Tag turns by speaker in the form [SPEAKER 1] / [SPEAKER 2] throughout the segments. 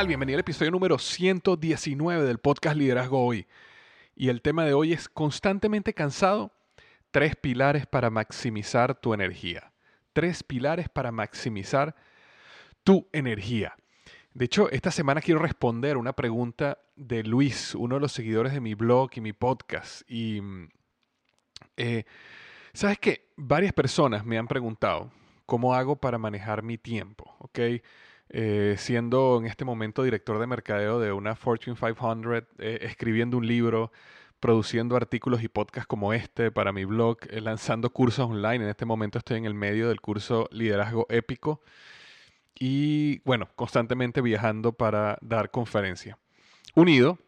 [SPEAKER 1] Tal? Bienvenido al episodio número 119 del podcast Liderazgo Hoy. Y el tema de hoy es constantemente cansado, tres pilares para maximizar tu energía. Tres pilares para maximizar tu energía. De hecho, esta semana quiero responder una pregunta de Luis, uno de los seguidores de mi blog y mi podcast. Y, eh, ¿sabes qué? Varias personas me han preguntado cómo hago para manejar mi tiempo, ¿ok? Eh, siendo en este momento director de mercadeo de una Fortune 500, eh, escribiendo un libro, produciendo artículos y podcasts como este para mi blog, eh, lanzando cursos online. En este momento estoy en el medio del curso Liderazgo Épico y bueno, constantemente viajando para dar conferencia. Unido,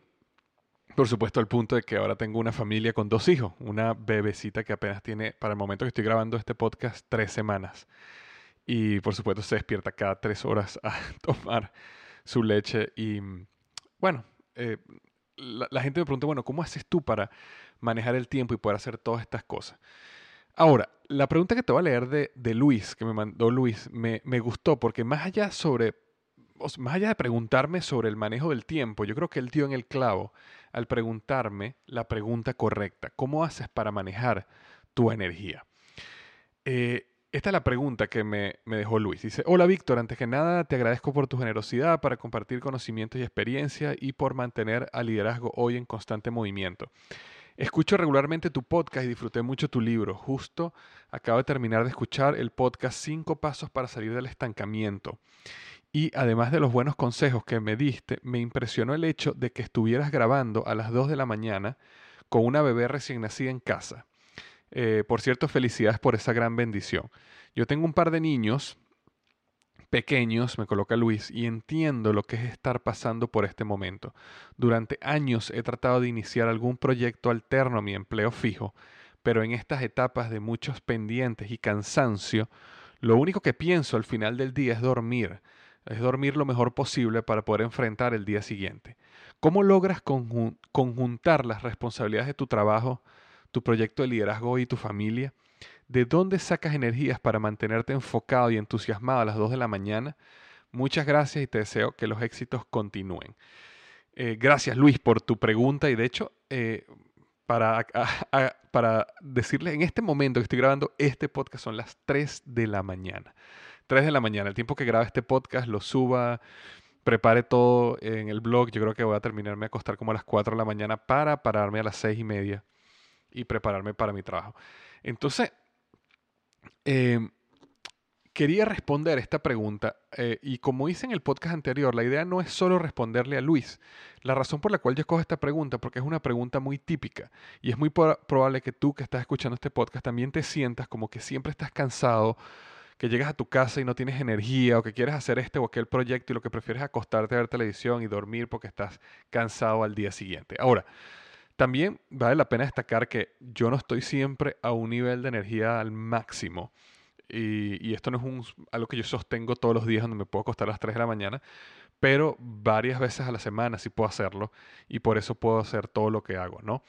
[SPEAKER 1] por supuesto, al punto de que ahora tengo una familia con dos hijos, una bebecita que apenas tiene, para el momento que estoy grabando este podcast, tres semanas y por supuesto se despierta cada tres horas a tomar su leche y bueno, eh, la, gente me pregunta, bueno, ¿cómo haces tú para manejar el tiempo y poder hacer todas estas cosas? Ahora, la pregunta que te voy a leer de, de Luis, que me mandó Luis, me, me, gustó porque más allá sobre, más allá de preguntarme sobre el manejo del tiempo, yo creo que él dio en el clavo al preguntarme la pregunta correcta, ¿cómo haces para manejar tu energía? Eh, esta es la pregunta que me, dejó Luis. Dice, hola Víctor, antes que nada te agradezco por tu generosidad para compartir conocimientos y experiencia y por mantener al liderazgo hoy en constante movimiento. Escucho regularmente tu podcast y disfruté mucho tu libro. Justo acabo de terminar de escuchar el podcast Cinco Pasos para Salir del Estancamiento. Y además de los buenos consejos que me diste, me impresionó el hecho de que estuvieras grabando a las 2 de la mañana con una bebé recién nacida en casa. Eh, por cierto, felicidades por esa gran bendición. Yo tengo un par de niños pequeños, me coloca Luis, y entiendo lo que es estar pasando por este momento. Durante años he tratado de iniciar algún proyecto alterno a mi empleo fijo, pero en estas etapas de muchos pendientes y cansancio, lo único que pienso al final del día es dormir, es dormir lo mejor posible para poder enfrentar el día siguiente. ¿Cómo logras conjuntar las responsabilidades de tu trabajo tu proyecto de liderazgo y tu familia? ¿De dónde sacas energías para mantenerte enfocado y entusiasmado a las 2 de la mañana? Muchas gracias y te deseo que los éxitos continúen. Eh, gracias Luis por tu pregunta y de hecho eh, para, para decirles en este momento que estoy grabando este podcast son las 3 de la mañana. 3 de la mañana, el tiempo que grabe este podcast lo suba, prepare todo en el blog, yo creo que voy a terminarme a acostar como a las 4 de la mañana para pararme a las 6 y media y prepararme para mi trabajo. Entonces, em, quería responder esta pregunta eh, y como hice en el podcast anterior, la idea no es solo responderle a Luis. La razón por la cual yo escojo esta pregunta, porque es una pregunta muy típica y es muy probable que tú que estás escuchando este podcast también te sientas como que siempre estás cansado, que llegas a tu casa y no tienes energía o que quieres hacer este o aquel proyecto y lo que prefieres es acostarte a ver televisión y dormir porque estás cansado al día siguiente. Ahora, también vale la pena destacar que yo no estoy siempre a un nivel de energía al máximo. Y, esto no es un, algo que yo sostengo todos los días donde me puedo acostar a las 3 de la mañana, pero varias veces a la semana sí puedo hacerlo y por eso puedo hacer todo lo que hago, ¿no?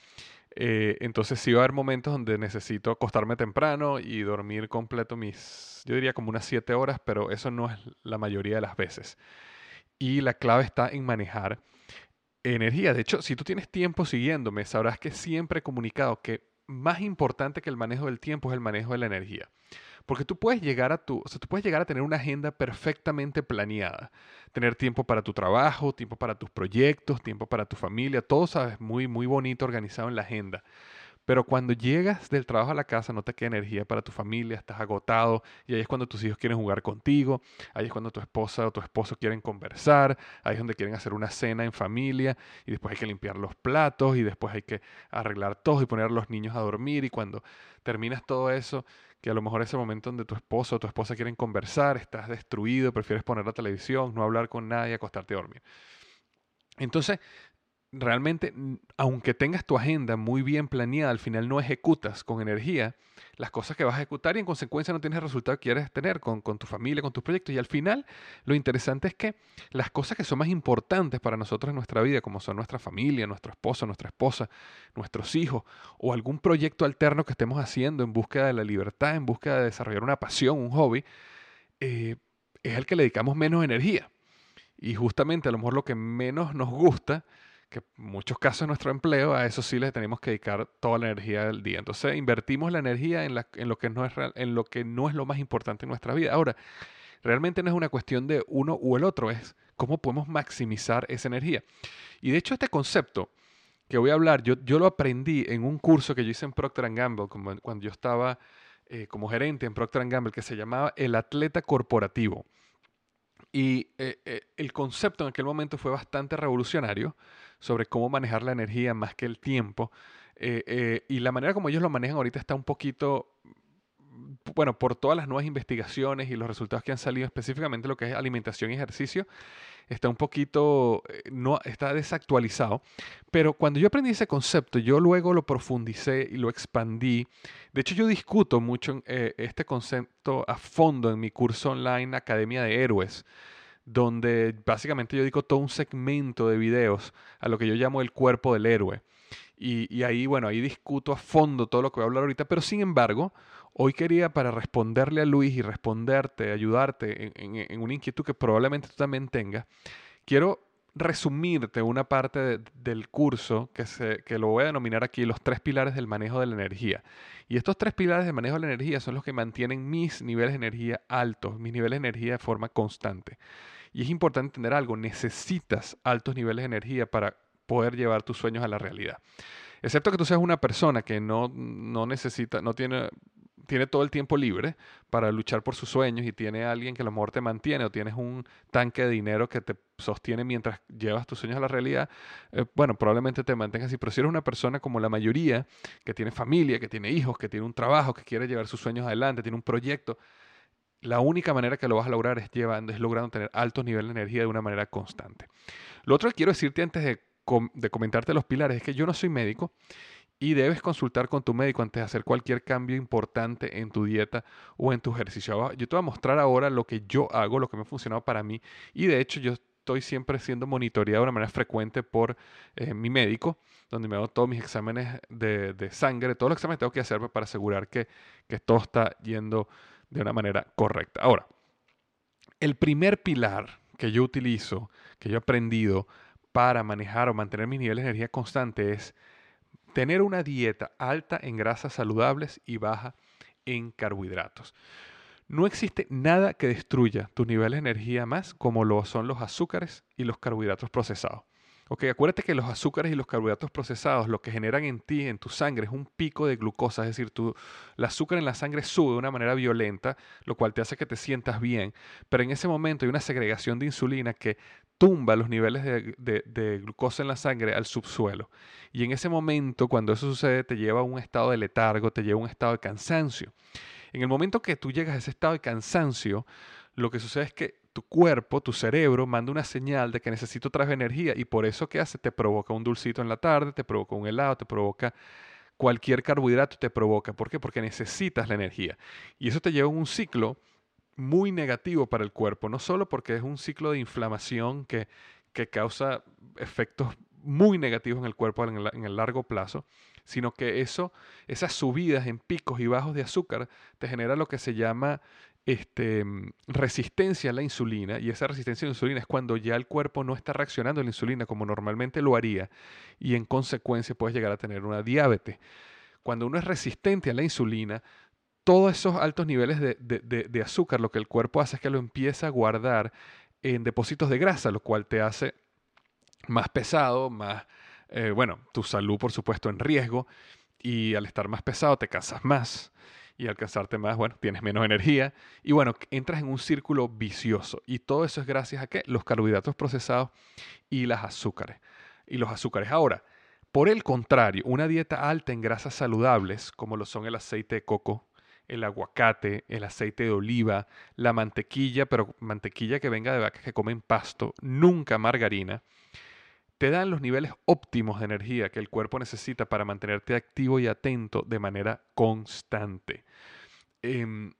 [SPEAKER 1] Eh, entonces sí va a haber momentos donde necesito acostarme temprano y dormir completo mis, yo diría como unas 7 horas, pero eso no es la mayoría de las veces. Y la clave está en manejar energía. De hecho, si tú tienes tiempo siguiéndome, sabrás que siempre he comunicado que más importante que el manejo del tiempo es el manejo de la energía. Porque tú puedes llegar a tu, o sea, tú puedes llegar a tener una agenda perfectamente planeada, tener tiempo para tu trabajo, tiempo para tus proyectos, tiempo para tu familia, todo sabes muy muy bonito organizado en la agenda. Pero cuando llegas del trabajo a la casa no te queda energía para tu familia, estás agotado y ahí es cuando tus hijos quieren jugar contigo, ahí es cuando tu esposa o tu esposo quieren conversar, ahí es donde quieren hacer una cena en familia y después hay que limpiar los platos y después hay que arreglar todo y poner a los niños a dormir y cuando terminas todo eso, que a lo mejor es el momento donde tu esposo o tu esposa quieren conversar, estás destruido, prefieres poner la televisión, no hablar con nadie, acostarte a dormir. Entonces, realmente, aunque tengas tu agenda muy bien planeada, al final no ejecutas con energía las cosas que vas a ejecutar y en consecuencia no tienes el resultado que quieres tener con, tu familia, con tus proyectos. Y al final, lo interesante es que las cosas que son más importantes para nosotros en nuestra vida, como son nuestra familia, nuestro esposo, nuestra esposa, nuestros hijos, o algún proyecto alterno que estemos haciendo en búsqueda de la libertad, en búsqueda de desarrollar una pasión, un hobby, eh, es el que le dedicamos menos energía. Y justamente a lo mejor lo que menos nos gusta que muchos casos nuestro empleo, a eso sí le tenemos que dedicar toda la energía del día. Entonces invertimos la energía en, lo, que no es en lo que no es lo más importante en nuestra vida. Ahora, realmente no es una cuestión de uno u el otro, es cómo podemos maximizar esa energía. Y de hecho este concepto que voy a hablar, yo, yo lo aprendí en un curso que yo hice en Procter Gamble, como cuando yo estaba eh, como gerente en Procter Gamble, que se llamaba El Atleta Corporativo. Y eh, eh, el concepto en aquel momento fue bastante revolucionario sobre cómo manejar la energía más que el tiempo. Eh, y la manera como ellos lo manejan ahorita está un poquito, bueno, por todas las nuevas investigaciones y los resultados que han salido, específicamente lo que es alimentación y ejercicio, está un poquito, no, está desactualizado. Pero cuando yo aprendí ese concepto, yo luego lo profundicé y lo expandí. De hecho, yo discuto mucho este concepto a fondo en mi curso online Academia de Héroes donde básicamente yo dedico todo un segmento de videos a lo que yo llamo el cuerpo del héroe. Y, ahí, bueno, ahí discuto a fondo todo lo que voy a hablar ahorita, pero sin embargo, hoy quería para responderle a Luis y responderte, ayudarte en, en, una inquietud que probablemente tú también tengas, quiero resumirte una parte del curso que, se, que lo voy a denominar aquí los tres pilares del manejo de la energía. Y estos tres pilares del manejo de la energía son los que mantienen mis niveles de energía altos, mis niveles de energía de forma constante. Y es importante entender algo, necesitas altos niveles de energía para poder llevar tus sueños a la realidad. Excepto que tú seas una persona que no, no necesita, no tiene, tiene todo el tiempo libre para luchar por sus sueños y tiene alguien que a lo mejor te mantiene o tienes un tanque de dinero que te sostiene mientras llevas tus sueños a la realidad, eh, bueno, probablemente te mantengas así. Pero si eres una persona como la mayoría, que tiene familia, que tiene hijos, que tiene un trabajo, que quiere llevar sus sueños adelante, tiene un proyecto, la única manera que lo vas a lograr es, llevando, es logrando tener altos niveles de energía de una manera constante. Lo otro que quiero decirte antes de, de comentarte los pilares es que yo no soy médico y debes consultar con tu médico antes de hacer cualquier cambio importante en tu dieta o en tu ejercicio. Yo te voy a mostrar ahora lo que yo hago, lo que me ha funcionado para mí y de hecho yo estoy siempre siendo monitoreado de una manera frecuente por eh, mi médico, donde me hago todos mis exámenes de, sangre, todos los exámenes que tengo que hacer para asegurar que, que todo está yendo de una manera correcta. Ahora, el primer pilar que yo utilizo, que yo he aprendido para manejar o mantener mis niveles de energía constante es tener una dieta alta en grasas saludables y baja en carbohidratos. No existe nada que destruya tus niveles de energía más como lo son los azúcares y los carbohidratos procesados. Ok, acuérdate que los azúcares y los carbohidratos procesados lo que generan en ti, en tu sangre, es un pico de glucosa, es decir, tu, el azúcar en la sangre sube de una manera violenta, lo cual te hace que te sientas bien, pero en ese momento hay una segregación de insulina que tumba los niveles de, de glucosa en la sangre al subsuelo. Y en ese momento, cuando eso sucede, te lleva a un estado de letargo, te lleva a un estado de cansancio. En el momento que tú llegas a ese estado de cansancio, lo que sucede es que tu cuerpo, tu cerebro, manda una señal de que necesito otra energía y por eso ¿qué hace? Te provoca un dulcito en la tarde, te provoca un helado, te provoca cualquier carbohidrato, te provoca. ¿Por qué? Porque necesitas la energía. Y eso te lleva a un ciclo muy negativo para el cuerpo, no solo porque es un ciclo de inflamación que, que causa efectos muy negativos en el cuerpo en el, en el, largo plazo, sino que eso, esas subidas en picos y bajos de azúcar te genera lo que se llama este, resistencia a la insulina, y esa resistencia a la insulina es cuando ya el cuerpo no está reaccionando a la insulina como normalmente lo haría, y en consecuencia puedes llegar a tener una diabetes. Cuando uno es resistente a la insulina, todos esos altos niveles de, azúcar, lo que el cuerpo hace es que lo empieza a guardar en depósitos de grasa, lo cual te hace más pesado, más, eh, bueno, tu salud por supuesto en riesgo, y al estar más pesado te cansas más y al cansarte más, bueno, tienes menos energía y bueno, entras en un círculo vicioso y todo eso es gracias a que los carbohidratos procesados y las azúcares. Y los azúcares. Ahora, por el contrario, una dieta alta en grasas saludables, como lo son el aceite de coco, el aguacate, el aceite de oliva, la mantequilla, pero mantequilla que venga de vacas que comen pasto, nunca margarina, te dan los niveles óptimos de energía que el cuerpo necesita para mantenerte activo y atento de manera constante. Em,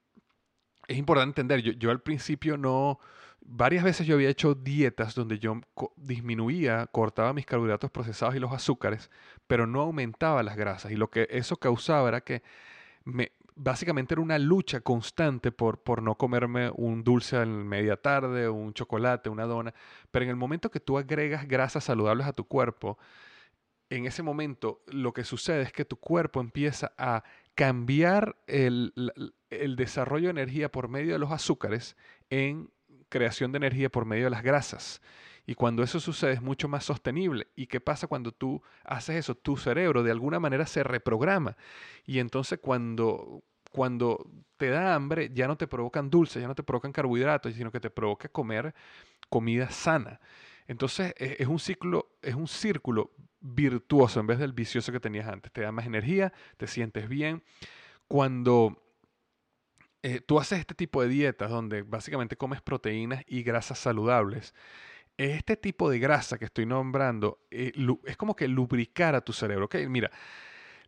[SPEAKER 1] es importante entender, yo, yo, al principio no, varias veces yo había hecho dietas donde yo disminuía, cortaba mis carbohidratos procesados y los azúcares, pero no aumentaba las grasas. Y lo que eso causaba era que me, básicamente era una lucha constante por, por no comerme un dulce en media tarde, un chocolate, una dona. Pero en el momento que tú agregas grasas saludables a tu cuerpo, en ese momento lo que sucede es que tu cuerpo empieza a cambiar el, el desarrollo de energía por medio de los azúcares en creación de energía por medio de las grasas. Y cuando eso sucede es mucho más sostenible. ¿Y qué pasa cuando tú haces eso? Tu cerebro de alguna manera se reprograma. Y entonces cuando, cuando te da hambre ya no te provocan dulces, ya no te provocan carbohidratos, sino que te provoca comer comida sana. Entonces e, es un ciclo, es un círculo virtuoso en vez del vicioso que tenías antes. Te da más energía, te sientes bien. Cuando eh, tú haces este tipo de dietas donde básicamente comes proteínas y grasas saludables, este tipo de grasa que estoy nombrando eh, es como que lubricar a tu cerebro. ¿okay? Mira,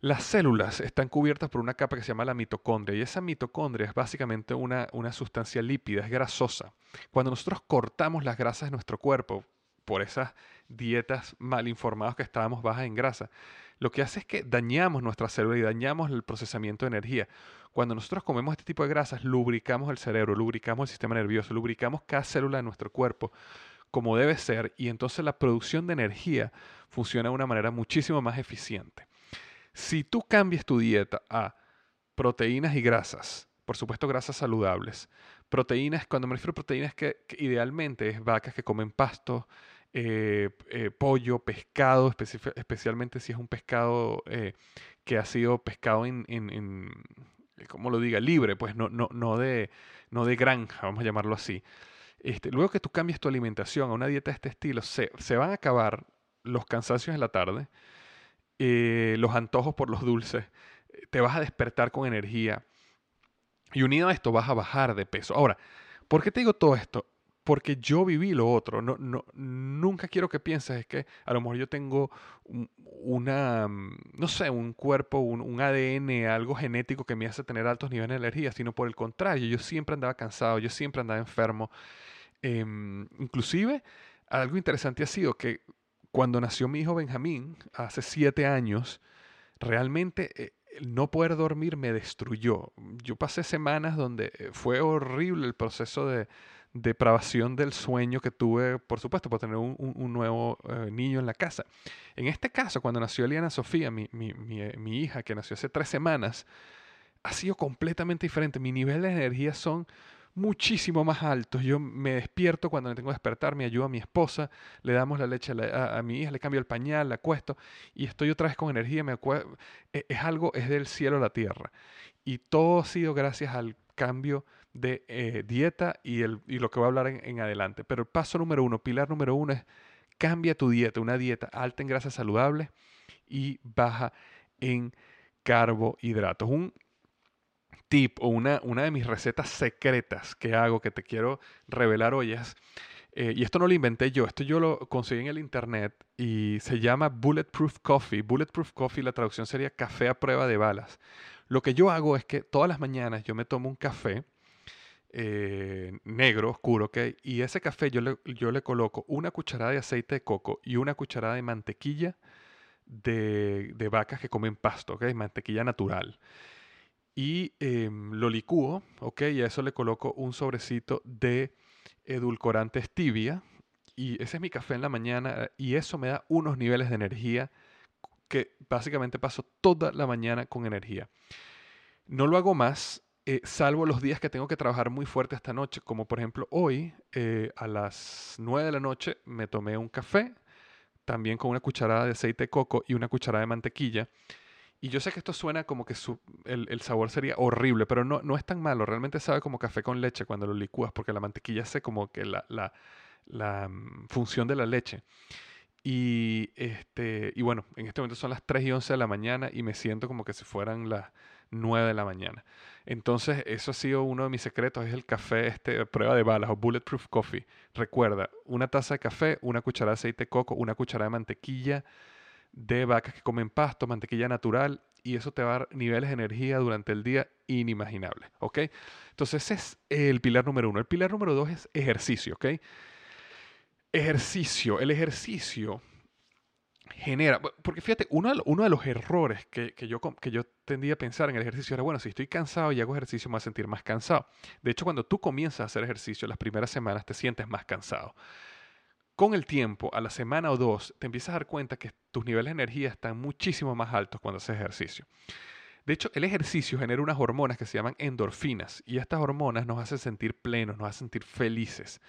[SPEAKER 1] las células están cubiertas por una capa que se llama la mitocondria y esa mitocondria es básicamente una, una sustancia lípida, es grasosa. Cuando nosotros cortamos las grasas de nuestro cuerpo por esas dietas mal informadas que estábamos bajas en grasa, lo que hace es que dañamos nuestra célula y dañamos el procesamiento de energía. Cuando nosotros comemos este tipo de grasas, lubricamos el cerebro, lubricamos el sistema nervioso, lubricamos cada célula de nuestro cuerpo como debe ser y entonces la producción de energía funciona de una manera muchísimo más eficiente. Si tú cambias tu dieta a proteínas y grasas, por supuesto grasas saludables, proteínas, cuando me refiero a proteínas que, idealmente es vacas que comen pasto, eh, eh, pollo, pescado, especialmente si es un pescado eh, que ha sido pescado en, lo diga, libre, pues no, no, no de granja, vamos a llamarlo así. Este, luego que tú cambias tu alimentación a una dieta de este estilo, se, van a acabar los cansancios en la tarde, eh, los antojos por los dulces, te vas a despertar con energía y unido a esto vas a bajar de peso. Ahora, ¿por qué te digo todo esto? porque yo viví lo otro. No, no, nunca quiero que pienses es que a lo mejor yo tengo una, mm, no sé, un cuerpo, un, ADN, algo genético que me hace tener altos niveles de energía, sino por el contrario, yo siempre andaba cansado, yo siempre andaba enfermo. Em, inclusive, algo interesante ha sido que cuando nació mi hijo Benjamín, hace siete años, realmente eh, no poder dormir me destruyó. Yo pasé semanas donde eh, fue horrible el proceso de depravación del sueño que tuve, por supuesto, por tener un, nuevo eh, niño en la casa. En este caso, cuando nació Eliana Sofía, mi, mi hija, que nació hace tres semanas, ha sido completamente diferente. Mi nivel de energía son muchísimo más altos. Yo me despierto cuando me tengo que despertar, me ayuda a mi esposa, le damos la leche a, mi hija, le cambio el pañal, la acuesto y estoy otra vez con energía. Me e, es algo, es del cielo a la tierra. Y todo ha sido gracias al cambio de eh, dieta y, el, y, lo que voy a hablar en, adelante. Pero el paso número uno, pilar número uno es cambia tu dieta, una dieta alta en grasas saludables y baja en carbohidratos. Tip o una, una de mis recetas secretas que hago que te quiero revelar hoy es, eh, y esto no lo inventé yo, esto yo lo conseguí en el internet y se llama Bulletproof Coffee. Bulletproof Coffee, la traducción sería café a prueba de balas. Lo que yo hago es que todas las mañanas yo me tomo un café eh, negro, oscuro, ¿ok? Y ese café yo le, yo le coloco una cucharada de aceite de coco y una cucharada de mantequilla de, de vacas que comen pasto, ¿ok? Mantequilla natural y em, lo licúo, ¿ok? Y a eso le coloco un sobrecito de edulcorante stevia. Y ese es mi café en la mañana y eso me da unos niveles de energía que básicamente paso toda la mañana con energía. No lo hago más, eh, salvo los días que tengo que trabajar muy fuerte esta noche, como por ejemplo hoy eh, a las 9 de la noche me tomé un café, también con una cucharada de aceite de coco y una cucharada de mantequilla. Y yo sé que esto suena como que el, sabor sería horrible, pero no, no es tan malo. Realmente sabe como café con leche cuando lo licúas, porque la mantequilla hace como que la, la, mm, función de la leche. Y, este, y bueno, en este momento son las 3 y 11 de la mañana y me siento como que si fueran las 9 de la mañana. Entonces, eso ha sido uno de mis secretos, es el café, este, prueba de balas o bulletproof coffee. Recuerda, una taza de café, una cucharada de aceite coco, una cucharada de mantequilla, de vacas que comen pasto, mantequilla natural, y eso te va a dar niveles de energía durante el día inimaginables, ¿ok? Entonces ese es el pilar número uno. El pilar número dos es ejercicio, ¿ok? Ejercicio. El ejercicio genera, porque fíjate, uno de, los errores que, yo, que yo tendía a pensar en el ejercicio era, bueno, si estoy cansado y hago ejercicio me voy a sentir más cansado. De hecho, cuando tú comienzas a hacer ejercicio, las primeras semanas te sientes más cansado con el tiempo, a la semana o dos, te empiezas a dar cuenta que tus niveles de energía están muchísimo más altos cuando haces ejercicio. De hecho, el ejercicio genera unas hormonas que se llaman endorfinas y estas hormonas nos hacen sentir plenos, nos hacen sentir felices.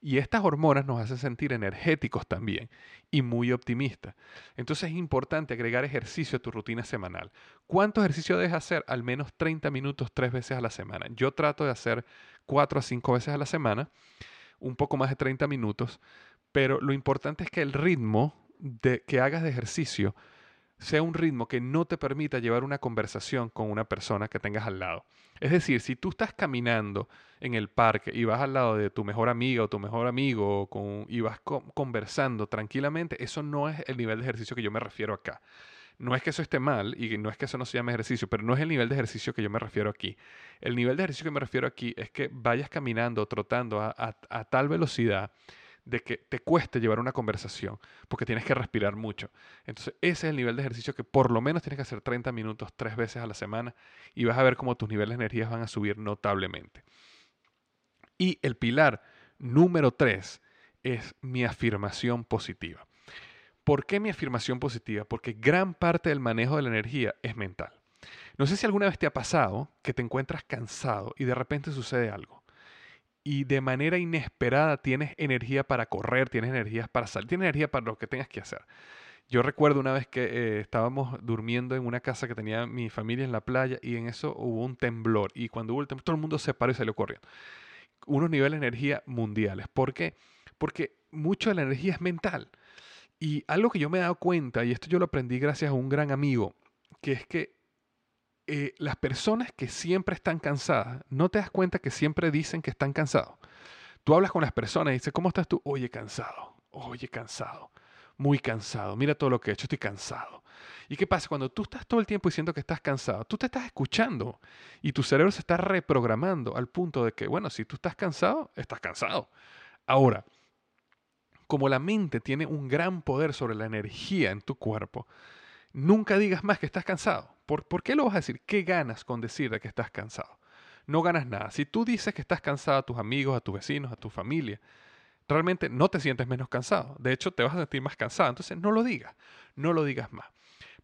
[SPEAKER 1] Y estas hormonas nos hacen sentir energéticos también y muy optimistas. Entonces es importante agregar ejercicio a tu rutina semanal. ¿Cuánto ejercicio debes hacer? Al menos 30 minutos tres veces a la semana. Yo trato de hacer 4 a 5 veces a la semana, un poco más de 30 minutos, pero lo importante es que el ritmo de, que hagas de ejercicio sea un ritmo que no te permita llevar una conversación con una persona que tengas al lado. Es decir, si tú estás caminando en el parque y vas al lado de tu mejor amiga o tu mejor amigo y vas conversando tranquilamente, eso no es el nivel de ejercicio que yo me refiero acá. No es que eso esté mal y no es que eso no se llame ejercicio, pero no es el nivel de ejercicio que yo me refiero aquí. El nivel de ejercicio que me refiero aquí es que vayas caminando, trotando a tal velocidad de que te cueste llevar una conversación, porque tienes que respirar mucho. Entonces, ese es el nivel de ejercicio que por lo menos tienes que hacer 30 minutos tres veces a la semana y vas a ver cómo tus niveles de energía van a subir notablemente. Y el pilar número tres es mi afirmación positiva. ¿Por qué mi afirmación positiva? Porque gran parte del manejo de la energía es mental. No sé si alguna vez te ha pasado que te encuentras cansado y de repente sucede algo y de manera inesperada tienes energía para correr, tienes energía para salir, tienes energía para lo que tengas que hacer. Yo recuerdo una vez que eh, estábamos durmiendo en una casa que tenía mi familia en la playa y en eso hubo un temblor y cuando hubo el temblor todo el mundo se paró y salió corriendo. Unos niveles de energía mundiales. ¿Por qué? Porque mucho de la energía es mental. Y algo que yo me he dado cuenta, y esto yo lo aprendí gracias a un gran amigo, que es que eh, las personas que siempre están cansadas, no te das cuenta que siempre dicen que están cansados. Tú hablas con las personas y dices, ¿cómo estás tú? Oye, cansado, oye, cansado, muy cansado, mira todo lo que he hecho, estoy cansado. ¿Y qué pasa? Cuando tú estás todo el tiempo diciendo que estás cansado, tú te estás escuchando y tu cerebro se está reprogramando al punto de que, bueno, si tú estás cansado, estás cansado. Ahora, como la mente tiene un gran poder sobre la energía en tu cuerpo, nunca digas más que estás cansado. ¿Por, qué lo vas a decir? ¿Qué ganas con decir de que estás cansado? No ganas nada. Si tú dices que estás cansado a tus amigos, a tus vecinos, a tu familia, realmente no te sientes menos cansado. De hecho, te vas a sentir más cansado. Entonces, no lo digas. No lo digas más.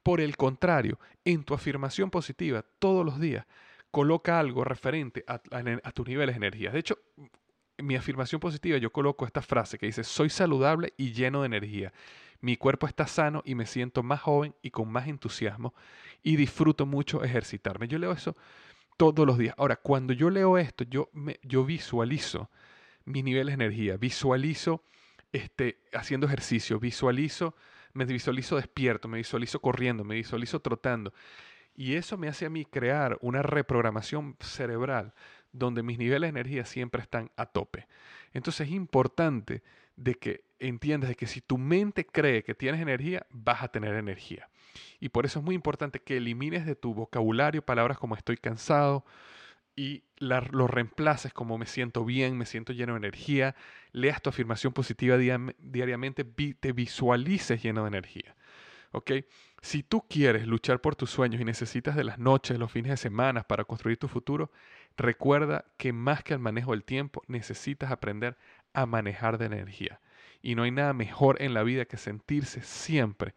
[SPEAKER 1] Por el contrario, en tu afirmación positiva todos los días, coloca algo referente a, a tus niveles de energía. De hecho, mi afirmación positiva, yo coloco esta frase que dice, soy saludable y lleno de energía. Mi cuerpo está sano y me siento más joven y con más entusiasmo y disfruto mucho ejercitarme. Yo leo eso todos los días. Ahora, cuando yo leo esto, yo, yo visualizo mis niveles de energía, visualizo este, haciendo ejercicio, visualizo, me visualizo despierto, me visualizo corriendo, me visualizo trotando. Y eso me hace a mí crear una reprogramación cerebral donde mis niveles de energía siempre están a tope. Entonces es importante de que entiendas de que si tu mente cree que tienes energía, vas a tener energía. Y por eso es muy importante que elimines de tu vocabulario palabras como estoy cansado y lo reemplaces como me siento bien, me siento lleno de energía, leas tu afirmación positiva diariamente, te visualices lleno de energía. ¿Ok? Si tú quieres luchar por tus sueños y necesitas de las noches, los fines de semana para construir tu futuro, recuerda que más que al manejo del tiempo, necesitas aprender a manejar de energía. Y no hay nada mejor en la vida que sentirse siempre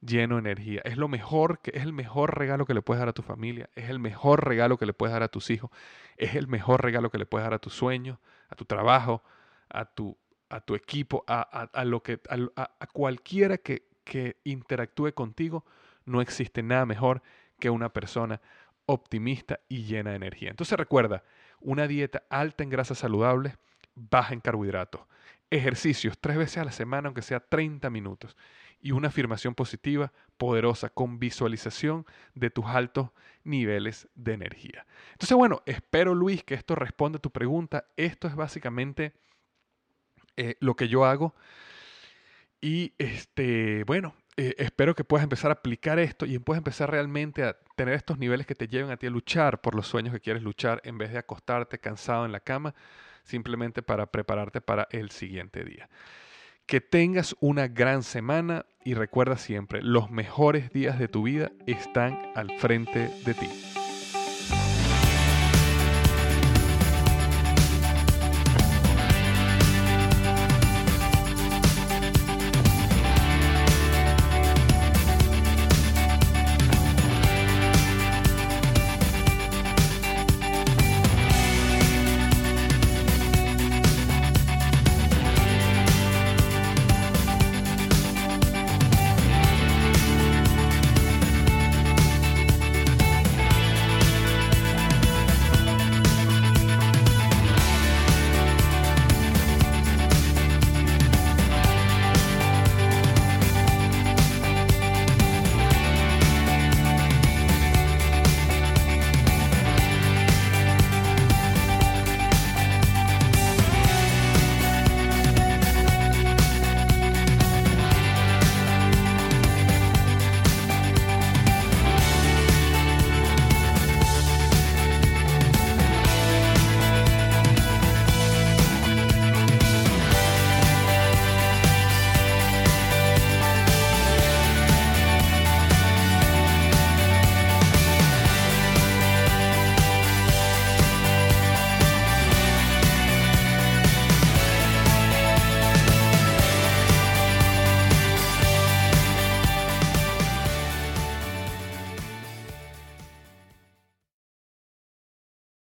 [SPEAKER 1] lleno de energía. Es lo mejor que es el mejor regalo que le puedes dar a tu familia, es el mejor regalo que le puedes dar a tus hijos, es el mejor regalo que le puedes dar a tus sueños, a tu trabajo, a tu a tu equipo, a, lo que a, cualquiera que, que interactúe contigo, no existe nada mejor que una persona optimista y llena de energía. Entonces recuerda, una dieta alta en grasas saludables, baja en carbohidratos, ejercicios tres veces a la semana, aunque sea 30 minutos, y una afirmación positiva, poderosa, con visualización de tus altos niveles de energía. Entonces, bueno, espero Luis que esto responda a tu pregunta. Esto es básicamente eh, lo que yo hago. Y este, bueno, eh, espero que puedas empezar a aplicar esto y puedas empezar realmente a tener estos niveles que te lleven a ti a luchar por los sueños que quieres luchar en vez de acostarte cansado en la cama simplemente para prepararte para el siguiente día. Que tengas una gran semana y recuerda siempre, los mejores días de tu vida están al frente de ti.